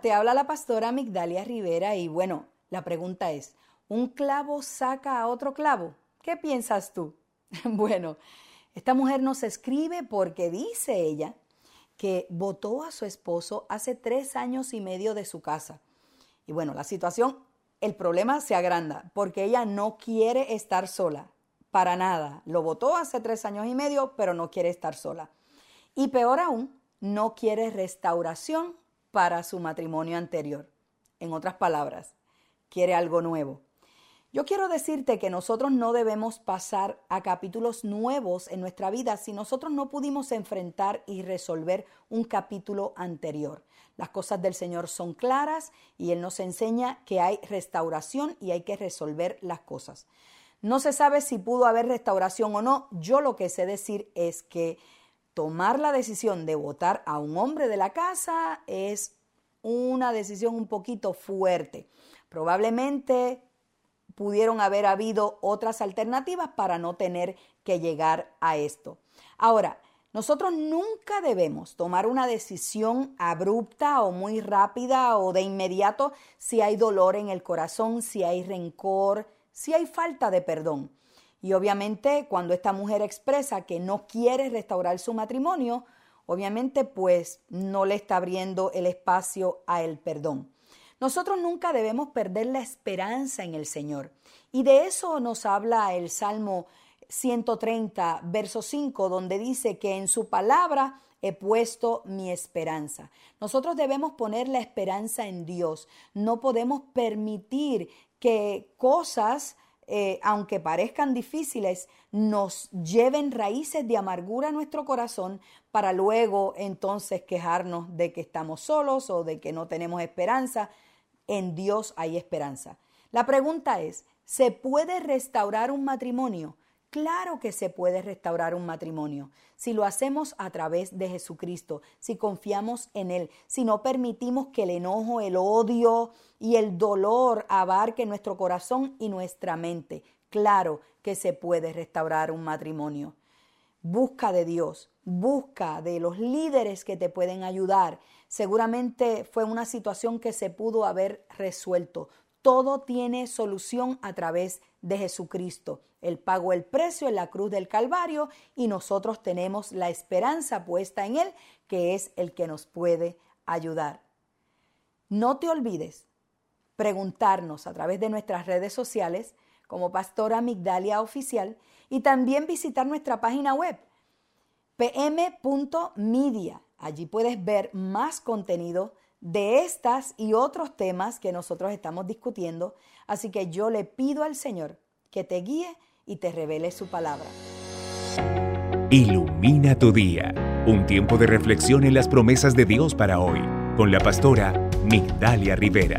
te habla la pastora Migdalia Rivera y bueno, la pregunta es, ¿un clavo saca a otro clavo? ¿Qué piensas tú? bueno, esta mujer nos escribe porque dice ella que votó a su esposo hace tres años y medio de su casa. Y bueno, la situación, el problema se agranda porque ella no quiere estar sola, para nada. Lo votó hace tres años y medio, pero no quiere estar sola. Y peor aún, no quiere restauración para su matrimonio anterior. En otras palabras, quiere algo nuevo. Yo quiero decirte que nosotros no debemos pasar a capítulos nuevos en nuestra vida si nosotros no pudimos enfrentar y resolver un capítulo anterior. Las cosas del Señor son claras y Él nos enseña que hay restauración y hay que resolver las cosas. No se sabe si pudo haber restauración o no. Yo lo que sé decir es que tomar la decisión de votar a un hombre de la casa es una decisión un poquito fuerte. Probablemente pudieron haber habido otras alternativas para no tener que llegar a esto. Ahora, nosotros nunca debemos tomar una decisión abrupta o muy rápida o de inmediato si hay dolor en el corazón, si hay rencor, si hay falta de perdón. Y obviamente cuando esta mujer expresa que no quiere restaurar su matrimonio, obviamente pues no le está abriendo el espacio a el perdón. Nosotros nunca debemos perder la esperanza en el Señor. Y de eso nos habla el Salmo 130, verso 5, donde dice que en su palabra he puesto mi esperanza. Nosotros debemos poner la esperanza en Dios. No podemos permitir que cosas, eh, aunque parezcan difíciles, nos lleven raíces de amargura a nuestro corazón para luego entonces quejarnos de que estamos solos o de que no tenemos esperanza en Dios hay esperanza. La pregunta es, ¿se puede restaurar un matrimonio? Claro que se puede restaurar un matrimonio si lo hacemos a través de Jesucristo, si confiamos en Él, si no permitimos que el enojo, el odio y el dolor abarque nuestro corazón y nuestra mente. Claro que se puede restaurar un matrimonio. Busca de Dios, busca de los líderes que te pueden ayudar. Seguramente fue una situación que se pudo haber resuelto. Todo tiene solución a través de Jesucristo. Él pagó el precio en la cruz del Calvario y nosotros tenemos la esperanza puesta en Él, que es el que nos puede ayudar. No te olvides preguntarnos a través de nuestras redes sociales como Pastora Migdalia Oficial y también visitar nuestra página web pm.media. Allí puedes ver más contenido de estas y otros temas que nosotros estamos discutiendo. Así que yo le pido al Señor que te guíe y te revele su palabra. Ilumina tu día. Un tiempo de reflexión en las promesas de Dios para hoy. Con la pastora Migdalia Rivera.